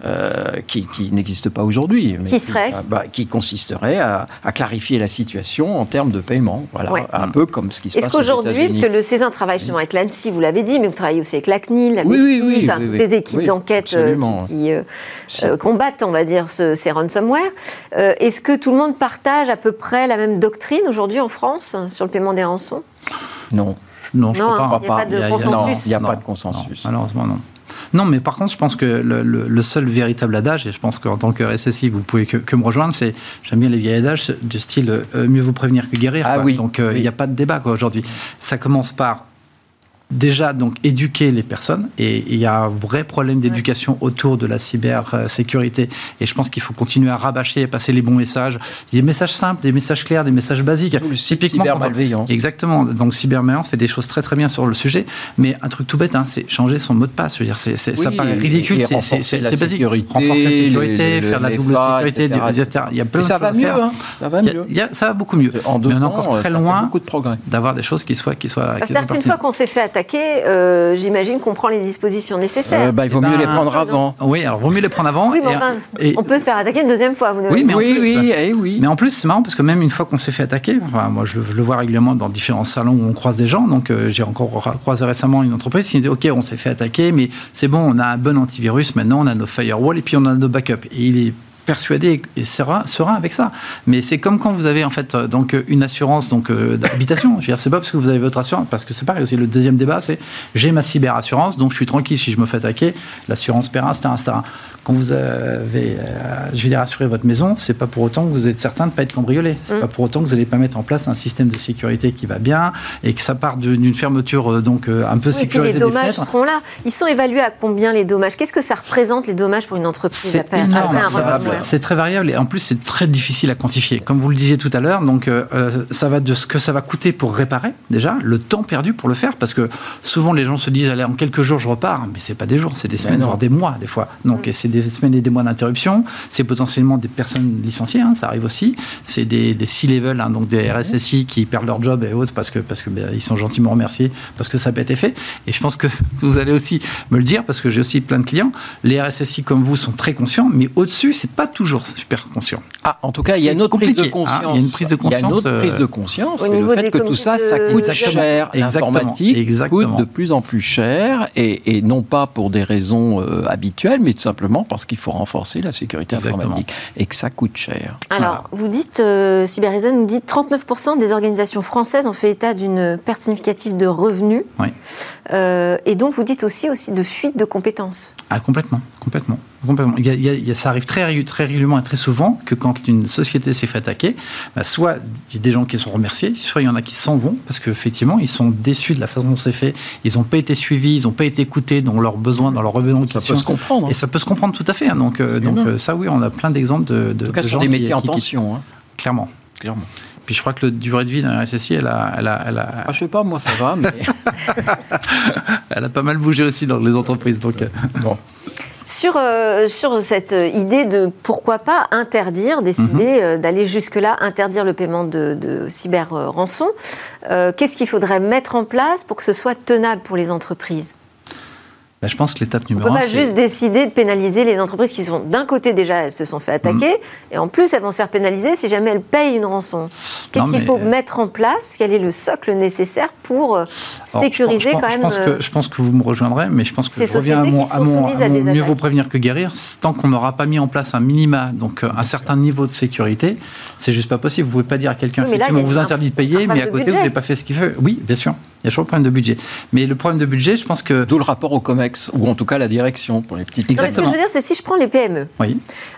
euh, qui, qui n'existe pas aujourd'hui. Qui serait bah, Qui consisterait à, à, clarifier la situation en termes de paiement. Voilà, un peu comme ce qui se passe. Est-ce qu'aujourd'hui, parce que le César travaille justement avec l'ANSI, vous l'avez dit, mais vous travaillez aussi avec la CNIL, la oui, toutes les équipes d'enquête euh, qui euh, combattent, on va dire, ce, ces ransomware. Est-ce que tout le monde partage à peu près la même doctrine aujourd'hui en France sur le paiement des rançons? Non. Non, je ne crois pas. Il n'y a pas de consensus. Il n'y a pas de consensus. malheureusement, non. Non, mais par contre, je pense que le, seul véritable adage, et je pense qu'en tant que RSSI, vous pouvez que, me rejoindre, c'est j'aime bien les vieilles adages du style euh, mieux vous prévenir que guérir. Ah, oui, Donc, euh, il n'y a pas de débat aujourd'hui. Ça commence par déjà donc éduquer les personnes. Et il y a un vrai problème d'éducation autour de la cybersécurité et je pense qu'il faut continuer à rabâcher et passer les bons messages. Des messages simples des messages clairs des messages basiques. Typiquement cybermalveillance exactement. Donc cybermalveillance fait des choses très très bien sur le sujet. Mais un truc tout bête hein, c'est changer son mot de passe. Je veux dire c'est, ça paraît ridicule. C'est basique. renforcer la sécurité faire la double sécurité il y a plein ça va mieux hein. ça va mieux. ça va beaucoup mieux. En deux mais on est encore très loin d'avoir des choses qui soient qui soient c'est-à-dire qu'une fois qu'on s'est fait euh, j'imagine qu'on prend les dispositions nécessaires. Euh, bah, il vaut mieux les prendre avant. Oui, alors vaut mieux les prendre avant. on peut se faire attaquer une deuxième fois. Vous oui, mais oui, oui, eh oui. Mais en plus, c'est marrant parce que même une fois qu'on s'est fait attaquer, moi je, le vois régulièrement dans différents salons où on croise des gens. Donc euh, j'ai encore croisé récemment une entreprise qui me dit Ok, on s'est fait attaquer, mais c'est bon, on a un bon antivirus maintenant, on a nos firewalls et puis on a nos backups. Et il est persuadé et serein, avec ça. Mais c'est comme quand vous avez en fait euh, donc une assurance donc euh, d'habitation. Je veux c'est pas parce que vous avez votre assurance, parce que c'est pareil aussi. Le deuxième débat, c'est j'ai ma cyberassurance, donc je suis tranquille si je me fais attaquer. L'assurance paiera, etc., etc quand vous avez, euh, je veux dire, assuré votre maison, c'est pas pour autant que vous êtes certain de ne pas être cambriolé. C'est mm. pas pour autant que vous n'allez pas mettre en place un système de sécurité qui va bien et que ça part d'une fermeture euh, donc euh, un peu oui, sécurisée. les dommages seront là. Ils sont évalués à combien les dommages? Qu'est-ce que ça représente les dommages pour une entreprise C'est C'est très variable et en plus c'est très difficile à quantifier. Comme vous le disiez tout à l'heure, donc ça va de ce que ça va coûter pour réparer déjà, le temps perdu pour le faire, parce que souvent les gens se disent allez en quelques jours je repars, mais c'est pas des jours, c'est des semaines voire des mois des fois. Donc mm. c'est des semaines et des mois d'interruption. C'est potentiellement des personnes licenciées, hein, ça arrive aussi. C'est des, des C-level, hein, donc des RSSI qui perdent leur job et autres parce que parce que ben, ils sont gentiment remerciés parce que ça n'a pas été fait. Et je pense que vous allez aussi me le dire parce que j'ai aussi plein de clients. Les RSSI comme vous sont très conscients, mais au-dessus, c'est pas toujours super conscient. Ah, en tout cas, il y a une autre prise de conscience. Hein. il y a une prise de conscience. Il y a une autre prise de conscience. C'est le fait que tout ça, ça coûte cher. L'informatique coûte de plus en plus cher et, et non pas pour des raisons euh, habituelles, mais tout simplement parce qu'il faut renforcer la sécurité informatique et que ça coûte cher. Alors, vous dites, euh, Cyberreason nous dit 39% des organisations françaises ont fait état d'une perte significative de revenus. Oui. Euh, et donc, vous dites aussi, aussi de fuite de compétences. Ah, complètement, complètement. Il ça arrive très, très régulièrement et très souvent que quand une société s'est fait attaquer, bah, soit il y a des gens qui sont remerciés, soit il y en a qui s'en vont parce qu'effectivement, ils sont déçus de la façon dont c'est fait. Ils n'ont pas été suivis, ils n'ont pas été écoutés dans leurs besoins, dans leurs revenus. Ça peut se comprendre. Et ça peut se comprendre tout à fait. Hein. Donc, euh, donc euh, ça, oui, on a plein d'exemples de, de, en tout cas, gens des métiers en tension. Hein. Clairement. Clairement. Puis je crois que le durée de vie d'un elle a. Elle a, elle a... Ah, je sais pas, moi ça va, mais. elle a pas mal bougé aussi dans les entreprises. Donc, euh, bon. Sur, euh, sur cette idée de pourquoi pas interdire, décider mhm. euh, d'aller jusque-là, interdire le paiement de, de cyber-rançon, qu'est-ce qu'il faudrait mettre en place pour que ce soit tenable pour les entreprises? Bah, je pense que l'étape numéro un. On peut pas juste décider de pénaliser les entreprises qui sont, d'un côté, déjà, elles se sont fait attaquer, mm. et en plus, elles vont se faire pénaliser si jamais elles payent une rançon. Qu'est-ce qu'il faut mettre en place? Quel est le socle nécessaire pour euh, sécuriser quand même. Je pense, que, euh, je pense que vous me rejoindrez, mais je pense que je reviens à mon, à mon, mieux vaut prévenir que guérir. Tant qu'on n'aura pas mis en place un minima, donc euh, un certain niveau de sécurité, c'est juste pas possible. Vous pouvez pas dire à quelqu'un, effectivement, on vous interdit de payer, mais à côté, vous n'avez pas fait ce qu'il veut. Oui, bien sûr. Il y a toujours le problème de budget. Mais le problème de budget, je pense que. D'où le rapport au COMEX, ou en tout cas la direction pour les petites. Exactement. ce que je veux dire, c'est si je prends les PME, oui.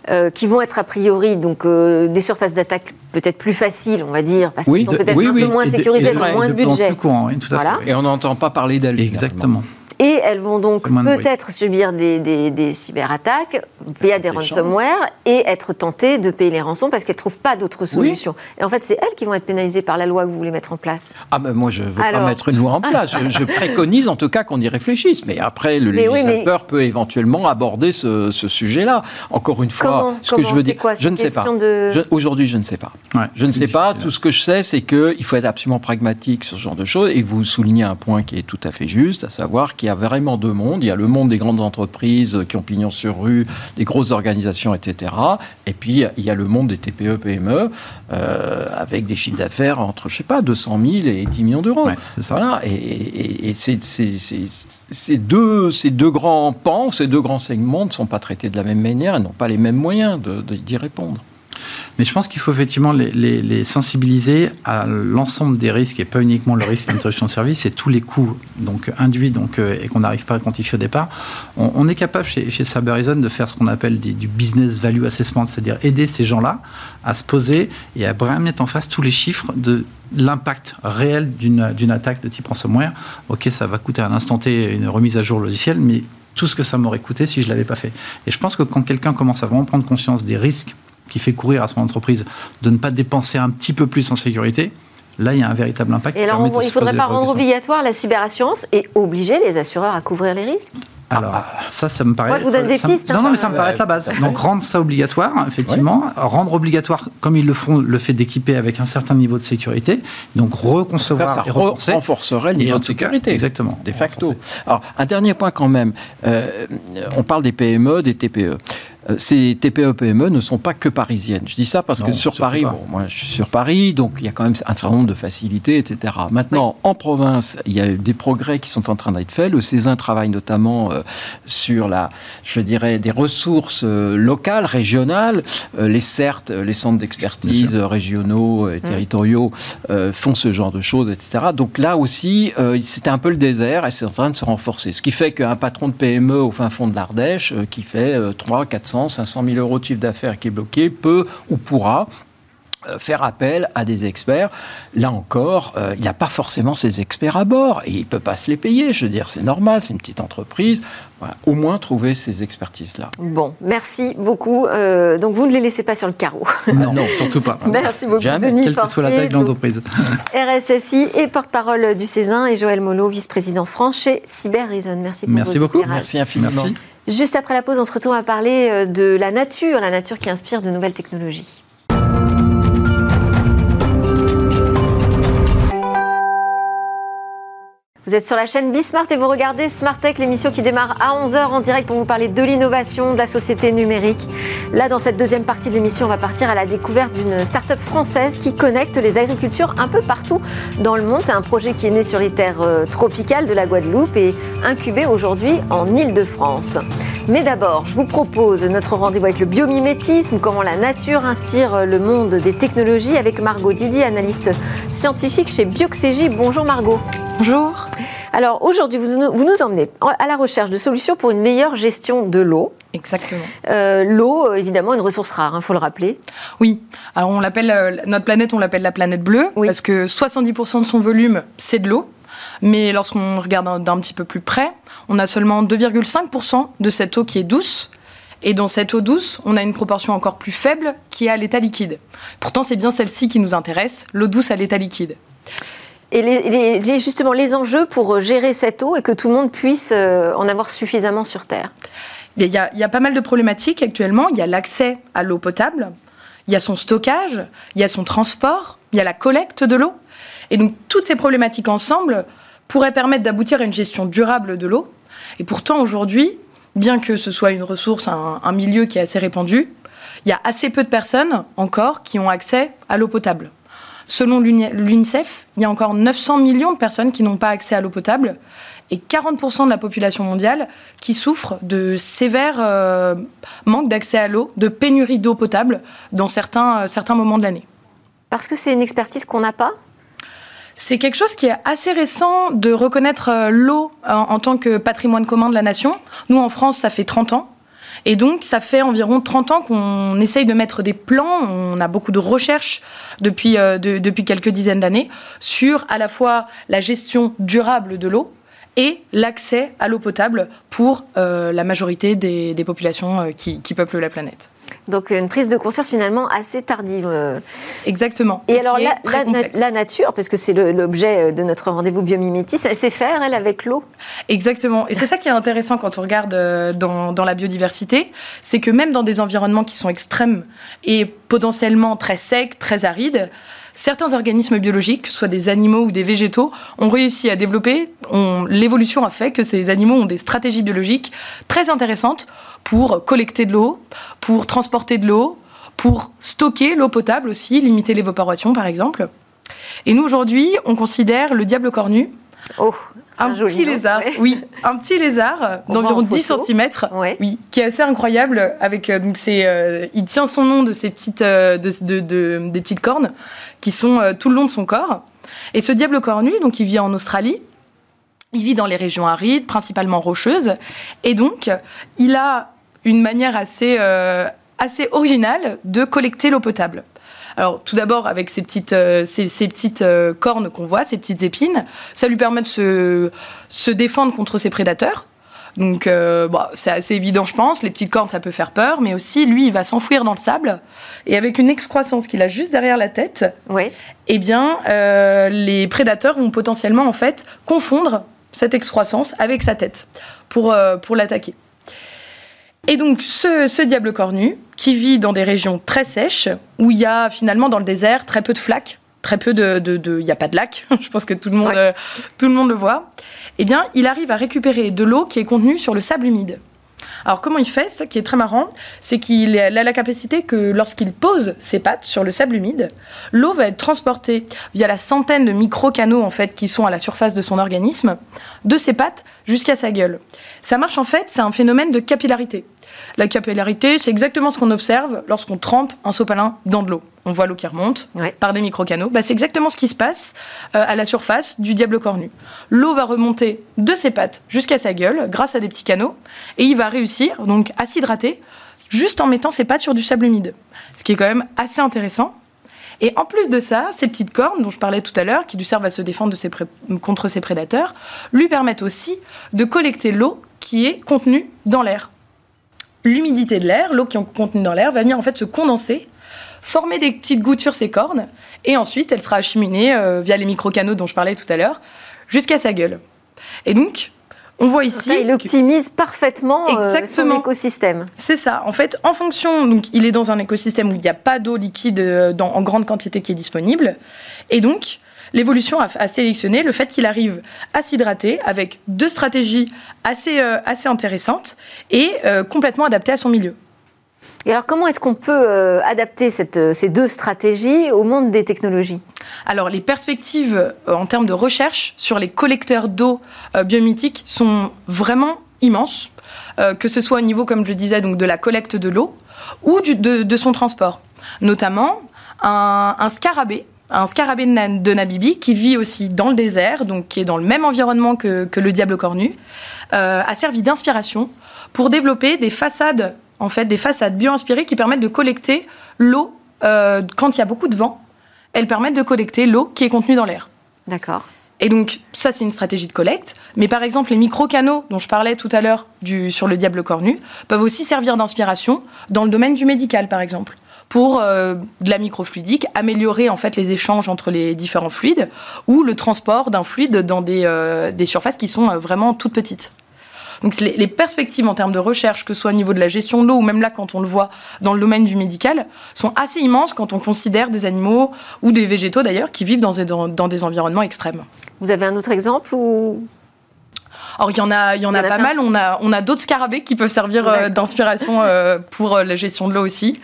euh, qui vont être a priori donc euh, des surfaces d'attaque peut-être plus faciles, on va dire, parce qu'elles sont peut-être un peu moins sécurisées, elles ont moins de, budget. Plus courant, tout à Et on n'entend pas parler d'elles. Exactement. Et elles vont donc peut-être subir des, des, cyberattaques via des ransomware et être tentées de payer les rançons parce qu'elles ne trouvent pas d'autres solutions. Et en fait, c'est elles qui vont être pénalisées par la loi que vous voulez mettre en place. Ah ben moi, je ne veux pas mettre une loi en place. je, préconise en tout cas qu'on y réfléchisse. Mais après, le législateur peut éventuellement aborder ce, sujet-là. Encore une fois, ce que je veux dire, je ne sais pas. Aujourd'hui, je ne sais pas. je ne sais pas. Tout ce que je sais, c'est qu'il faut être absolument pragmatique sur ce genre de choses. Et vous soulignez un point qui est tout à fait juste, à savoir qu'il y a vraiment deux mondes. Il y a le monde des grandes entreprises qui ont pignon sur rue, des grosses organisations, etc. Et puis, il y a le monde des TPE, PME, euh, avec des chiffres d'affaires entre, je sais pas, 200 000 et 10 millions d'euros. voilà. Et, ces, deux, ces deux grands pans, ces deux grands segments ne sont pas traités de la même manière et n'ont pas les mêmes moyens d'y répondre. Mais je pense qu'il faut effectivement les, sensibiliser à l'ensemble des risques et pas uniquement le risque d'interruption de service et tous les coûts donc, induits donc, euh, et qu'on n'arrive pas à quantifier au départ. On, est capable chez, chez de faire ce qu'on appelle du business value assessment, c'est-à-dire aider ces gens-là à se poser et à vraiment mettre en face tous les chiffres de l'impact réel d'une attaque de type ransomware. Ok, ça va coûter un instant T une remise à jour logicielle, mais tout ce que ça m'aurait coûté si je ne l'avais pas fait. Et je pense que quand quelqu'un commence à vraiment prendre conscience des risques qui fait courir à son entreprise de ne pas dépenser un petit peu plus en sécurité, là, il y a un véritable impact. Et alors, il ne faudrait pas rendre obligatoire la cyberassurance et obliger les assureurs à couvrir les risques? Alors, ça, ça me paraît. Moi, je vous donne des pistes. non, non, mais ça me paraît être la base. Donc, rendre ça obligatoire, effectivement. Rendre obligatoire, comme ils le font, le fait d'équiper avec un certain niveau de sécurité. Donc, reconcevoir ça et renforcerait le niveau de sécurité. Exactement. De facto. Alors, un dernier point quand même. Euh, on parle des PME, des TPE. Euh, ces TPE-PME ne sont pas que parisiennes. Je dis ça parce que sur Paris, bon, moi je suis sur Paris, donc il y a quand même un certain nombre de facilités, etc. Maintenant, en province, il y a des progrès qui sont en train d'être faits. Le Césin travaille notamment euh, sur la, je dirais, des ressources euh, locales, régionales. les CERT, les centres d'expertise régionaux et territoriaux font ce genre de choses, etc. Donc là aussi, c'était un peu le désert et c'est en train de se renforcer. Ce qui fait qu'un patron de PME au fin fond de l'Ardèche, qui fait 3 400 500 000 euros de chiffre d'affaires qui est bloqué, peut ou pourra euh, faire appel à des experts. Là encore, euh, il n'y a pas forcément ces experts à bord et il ne peut pas se les payer. Je veux dire, c'est normal, c'est une petite entreprise. au moins trouver ces expertises-là. Bon, merci beaucoup. Euh, donc vous ne les laissez pas sur le carreau. Non, non surtout pas. merci beaucoup, Jamais. Denis Quelle que soit la taille de l'entreprise. RSSI et porte-parole du Césin et Joël Molo, vice-président France chez Cyber Reason. Merci, pour merci beaucoup. Merci infiniment. Merci. Juste après la pause, on se retrouve à parler euh, de la nature, la nature qui inspire de nouvelles technologies. Vous êtes sur la chaîne Bismart et vous regardez Smart Tech, l'émission qui démarre à 11h en direct pour vous parler de l'innovation, de la société numérique. Là, dans cette deuxième partie de l'émission, on va partir à la découverte d'une start-up française qui connecte les agricultures un peu partout dans le monde. C'est un projet qui est né sur les terres euh, tropicales de la Guadeloupe et incubé aujourd'hui en Île-de-France. Mais d'abord, je vous propose notre rendez-vous avec le biomimétisme, comment la nature inspire le monde des technologies avec Margot Didi, analyste scientifique chez Bioxégie. Bonjour Margot. Bonjour. Alors aujourd'hui, vous, nous emmenez à la recherche de solutions pour une meilleure gestion de l'eau. Exactement. Euh, l'eau, évidemment, une ressource rare, il hein, faut le rappeler. Oui. Alors on l'appelle euh, notre planète, on l'appelle la planète bleue parce que 70% de son volume, c'est de l'eau. Mais lorsqu'on regarde d'un petit peu plus près, on a seulement 2,5% de cette eau qui est douce. Et dans cette eau douce, on a une proportion encore plus faible qui est à l'état liquide. Pourtant, c'est bien celle-ci qui nous intéresse, l'eau douce à l'état liquide. Et justement les enjeux pour euh, gérer cette eau et que tout le monde puisse euh, en avoir suffisamment sur Terre il y, a, a pas mal de problématiques actuellement. Il y a l'accès à l'eau potable, il y a son stockage, il y a son transport, il y a la collecte de l'eau. Et donc toutes ces problématiques ensemble pourraient permettre d'aboutir à une gestion durable de l'eau. Et pourtant aujourd'hui, bien que ce soit une ressource, un, un milieu qui est assez répandu, il y a assez peu de personnes encore qui ont accès à l'eau potable. Selon l'UNICEF, il y a encore 900 millions de personnes qui n'ont pas accès à l'eau potable et 40% de la population mondiale qui souffre de sévères euh, manques d'accès à l'eau, de pénurie d'eau potable dans certains, euh, certains moments de l'année. Parce que c'est une expertise qu'on n'a pas? C'est quelque chose qui est assez récent de reconnaître euh, l'eau en, tant que patrimoine commun de la nation. Nous, en France, ça fait 30 ans. Et donc, ça fait environ 30 ans qu'on essaye de mettre des plans. On a beaucoup de recherches depuis, euh, depuis quelques dizaines d'années sur à la fois la gestion durable de l'eau et l'accès à l'eau potable pour la majorité des, populations qui peuplent la planète. Donc une prise de conscience finalement assez tardive. Exactement. Et, alors la, nature, parce que c'est l'objet de notre rendez-vous biomimétis, elle sait faire, elle, avec l'eau Exactement. Et c'est ça qui est intéressant quand on regarde euh, dans, dans la biodiversité, c'est que même dans des environnements qui sont extrêmes et potentiellement très secs, très arides, certains organismes biologiques, que ce soit des animaux ou des végétaux, ont réussi à développer, l'évolution a fait que ces animaux ont des stratégies biologiques très intéressantes pour collecter de l'eau, pour transporter de l'eau, pour stocker l'eau potable aussi, limiter l'évaporation par exemple. Et nous aujourd'hui, on considère le diable cornu oh, un, petit lézard, oui, un petit lézard d'environ 10 cm, oui, qui est assez incroyable. Avec euh, donc euh, il tient son nom de ces petites, euh, de, des petites cornes qui sont tout le long de son corps. Et ce diable cornu, donc il vit en Australie. Il vit dans les régions arides, principalement rocheuses, et donc il a une manière assez assez originale de collecter l'eau potable. Alors tout d'abord avec ces petites, euh, ces, petites euh, cornes qu'on voit, ces petites épines, ça lui permet de se, se défendre contre ses prédateurs. Donc euh, c'est assez évident je pense, les petites cornes ça peut faire peur, mais aussi lui il va s'enfouir dans le sable et avec une excroissance qu'il a juste derrière la tête, ouais. eh bien les prédateurs vont potentiellement en fait confondre cette excroissance avec sa tête pour, pour l'attaquer. Et donc ce, diable cornu, qui vit dans des régions très sèches, où il y a finalement dans le désert très peu de flaques, très peu de... Il n'y a pas de lac, je pense que tout le, monde, euh, tout le monde le voit, eh bien il arrive à récupérer de l'eau qui est contenue sur le sable humide. Alors comment il fait Ce qui est très marrant, c'est qu'il a la capacité que lorsqu'il pose ses pattes sur le sable humide, l'eau va être transportée via la centaine de micro-canaux en fait qui sont à la surface de son organisme, de ses pattes jusqu'à sa gueule. Ça marche en fait, c'est un phénomène de capillarité. La capillarité, c'est exactement ce qu'on observe lorsqu'on trempe un sopalin dans de l'eau. On voit l'eau qui remonte par des micro-canaux. Bah, c'est exactement ce qui se passe euh, à la surface du diable cornu. L'eau va remonter de ses pattes jusqu'à sa gueule grâce à des petits canaux et il va réussir donc à s'hydrater juste en mettant ses pattes sur du sable humide. Ce qui est quand même assez intéressant. Et en plus de ça, ces petites cornes dont je parlais tout à l'heure, qui lui servent à se défendre contre ses prédateurs, lui permettent aussi de collecter l'eau qui est contenue dans l'air l'humidité de l'air, l'eau qui est contenue dans l'air, va venir en fait se condenser, former des petites gouttes sur ses cornes, et ensuite elle sera acheminée euh, via les micro-canaux dont je parlais tout à l'heure, jusqu'à sa gueule. Et donc, on voit ici. il optimise parfaitement euh, son écosystème. C'est ça. En fait, en fonction, donc il est dans un écosystème où il n'y a pas d'eau liquide euh, en grande quantité qui est disponible, et donc l'évolution a, sélectionné le fait qu'il arrive à s'hydrater avec deux stratégies assez, euh, assez intéressantes et euh, complètement adaptées à son milieu. Et alors, comment est-ce qu'on peut euh, adapter cette, ces deux stratégies au monde des technologies? Alors, les perspectives en termes de recherche sur les collecteurs d'eau biomythiques sont vraiment immenses, que ce soit au niveau, comme je disais, donc de la collecte de l'eau ou de, son transport. Notamment, un, un scarabée un scarabée de Nabibi qui vit aussi dans le désert, donc qui est dans le même environnement que, le diable cornu, euh, a servi d'inspiration pour développer des façades, en fait, des façades bio-inspirées qui permettent de collecter l'eau euh, quand il y a beaucoup de vent. Elles permettent de collecter l'eau qui est contenue dans l'air. D'accord. Et donc, ça, c'est une stratégie de collecte. Mais par exemple, les micro-canaux dont je parlais tout à l'heure sur le diable cornu peuvent aussi servir d'inspiration dans le domaine du médical, par exemple pour euh, de la microfluidique, améliorer en fait les échanges entre les différents fluides ou le transport d'un fluide dans des, euh, des, surfaces qui sont euh, vraiment toutes petites. Donc les, perspectives en termes de recherche, que ce soit au niveau de la gestion de l'eau ou même là quand on le voit dans le domaine du médical, sont assez immenses quand on considère des animaux ou des végétaux d'ailleurs qui vivent dans, dans des environnements extrêmes. Vous avez un autre exemple ou alors il y en a, il y en a, pas mal. On a, on a d'autres scarabées qui peuvent servir euh, d'inspiration euh, pour euh, la gestion de l'eau aussi.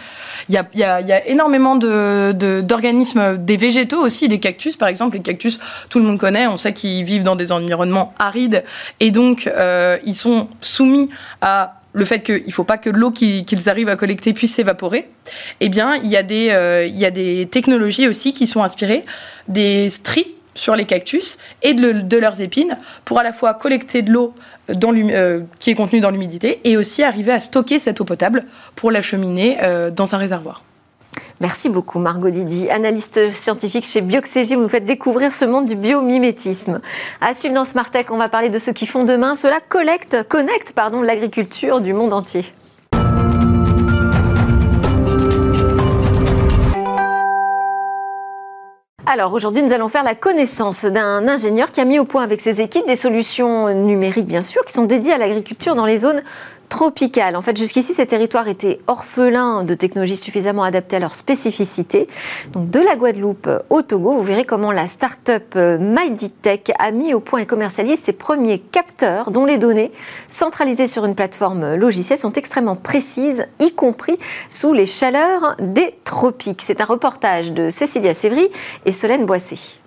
Il y a, y, a, y a, énormément d'organismes, de, des végétaux aussi, des cactus par exemple. Les cactus, tout le monde connaît. On sait qu'ils vivent dans des environnements arides et donc ils sont soumis à le fait qu'il ne faut pas que l'eau qu'ils arrivent à collecter puisse s'évaporer, eh bien, il y, a des, il y a des technologies aussi qui sont inspirées des stries sur les cactus et de, leurs épines pour à la fois collecter de l'eau euh, qui est contenue dans l'humidité et aussi arriver à stocker cette eau potable pour l'acheminer euh, dans un réservoir. Merci beaucoup Margot Didi, analyste scientifique chez Bioxégie. Vous nous faites découvrir ce monde du biomimétisme. À suivre dans Smartech, on va parler de ceux qui font demain. Cela collecte, connecte l'agriculture du monde entier. Alors aujourd'hui, nous allons faire la connaissance d'un ingénieur qui a mis au point avec ses équipes des solutions numériques, bien sûr, qui sont dédiées à l'agriculture dans les zones tropicales. En fait, jusqu'ici, ces territoires étaient orphelins de technologies suffisamment adaptées à leurs spécificités. Donc, de la Guadeloupe au Togo, vous verrez comment la start-up MyDitech a mis au point et commercialisé ses premiers capteurs dont les données centralisées sur une plateforme logicielle sont extrêmement précises, y compris sous les chaleurs des tropiques. C'est un reportage de Cécilia Sévry et Solène Boissé.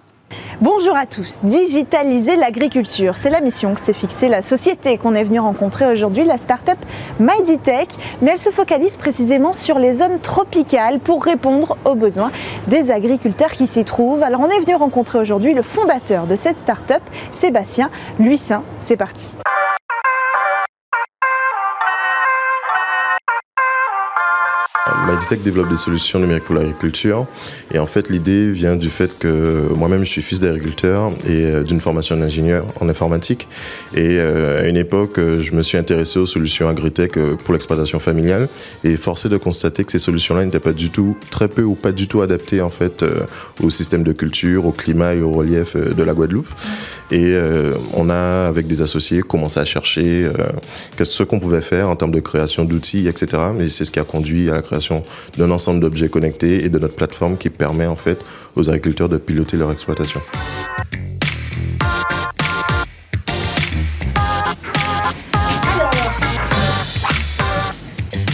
Bonjour à tous. Digitaliser l'agriculture, c'est la mission que s'est fixée la société qu'on est venu rencontrer aujourd'hui, la start-up MyDitech, mais elle se focalise précisément sur les zones tropicales pour répondre aux besoins des agriculteurs qui s'y trouvent. Alors on est venu rencontrer aujourd'hui le fondateur de cette start-up, Sébastien Luissin. C'est parti. MyDitech développe des solutions numériques pour l'agriculture. Et en fait, l'idée vient du fait que moi-même, je suis fils d'agriculteur et euh, d'une formation d'ingénieur en informatique. Et euh, à une époque, euh, je me suis intéressé aux solutions agritech pour l'exploitation familiale et forcé de constater que ces solutions-là n'étaient pas du tout, très peu ou pas du tout adaptées en fait au système de culture, au climat et au relief de la Guadeloupe. Et on a, avec des associés, commencé à chercher ce qu'on pouvait faire en termes de création d'outils, etc. Mais c'est ce qui a conduit à la création d'un ensemble d'objets connectés et de notre plateforme qui permet en fait aux agriculteurs de piloter leur exploitation.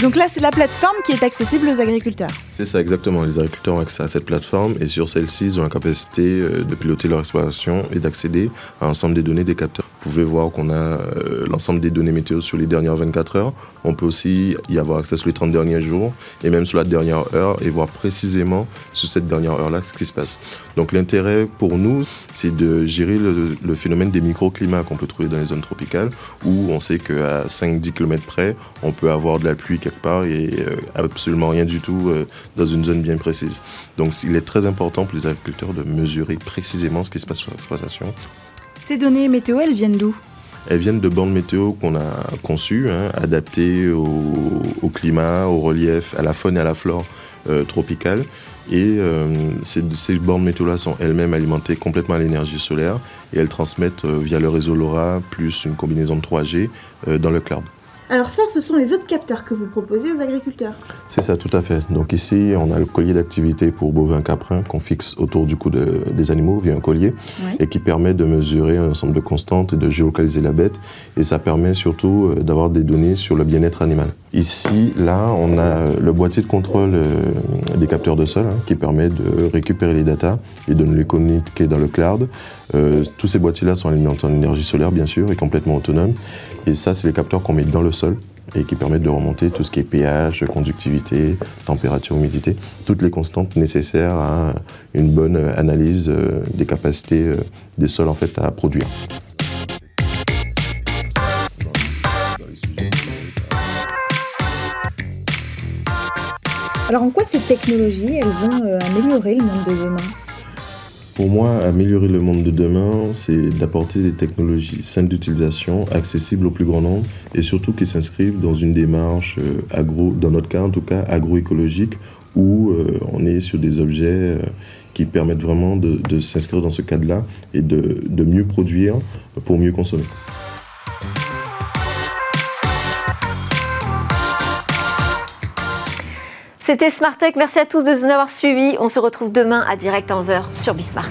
Donc là, c'est la plateforme qui est accessible aux agriculteurs. C'est ça, exactement. Les agriculteurs ont accès à cette plateforme et sur celle-ci, ils ont la capacité euh, de piloter leur exploitation et d'accéder à l'ensemble des données des capteurs. Pouvez voir qu'on a euh, l'ensemble des données météo sur les dernières 24 heures. On peut aussi y avoir accès sur les 30 derniers jours et même sur la dernière heure et voir précisément sur cette dernière heure-là ce qui se passe. Donc l'intérêt pour nous, c'est de gérer le, phénomène des microclimats qu'on peut trouver dans les zones tropicales où on sait qu'à 5-10 km près, on peut avoir de la pluie quelque part et euh, absolument rien du tout euh, dans une zone bien précise. Donc il est très important pour les agriculteurs de mesurer précisément ce qui se passe sur l'exploitation ces données météo, elles viennent d'où? Elles viennent de bandes météo qu'on a conçues, hein, adaptées au, climat, au relief, à la faune et à la flore euh, tropicale. Et euh, ces, ces, bornes météo-là sont elles-mêmes alimentées complètement à l'énergie solaire et elles transmettent euh, via le réseau LoRa plus une combinaison de 3G dans le cloud. Alors ça, ce sont les autres capteurs que vous proposez aux agriculteurs C'est ça, tout à fait. Donc ici, on a le collier d'activité pour bovins caprins qu'on fixe autour du cou des animaux via un collier et qui permet de mesurer un ensemble de constantes et de géolocaliser la bête. Et ça permet surtout euh, d'avoir des données sur le bien-être animal. Ici, là, on a euh, le boîtier de contrôle euh, des capteurs de sol hein, qui permet de récupérer les datas et de nous les communiquer dans le cloud. tous ces boîtiers-là sont alimentés en énergie solaire, bien sûr, et complètement autonomes. Et ça, c'est les capteurs qu'on met dans le sol et qui permettent de remonter tout ce qui est pH, conductivité, température, humidité, toutes les constantes nécessaires à une bonne analyse euh, des capacités euh, des sols en fait à produire. Alors en quoi ces technologies, elles vont euh, améliorer le monde de demain? Pour moi, améliorer le monde de demain, c'est d'apporter des technologies simples d'utilisation, accessibles au plus grand nombre et surtout qui s'inscrivent dans une démarche euh, agro, dans notre cas en tout cas, agroécologique, où euh, on est sur des objets euh, qui permettent vraiment de, s'inscrire dans ce cadre-là et de, de mieux produire pour mieux consommer. C'était Smartech. Merci à tous de nous avoir suivis. On se retrouve demain à direct à 11h sur Bismart.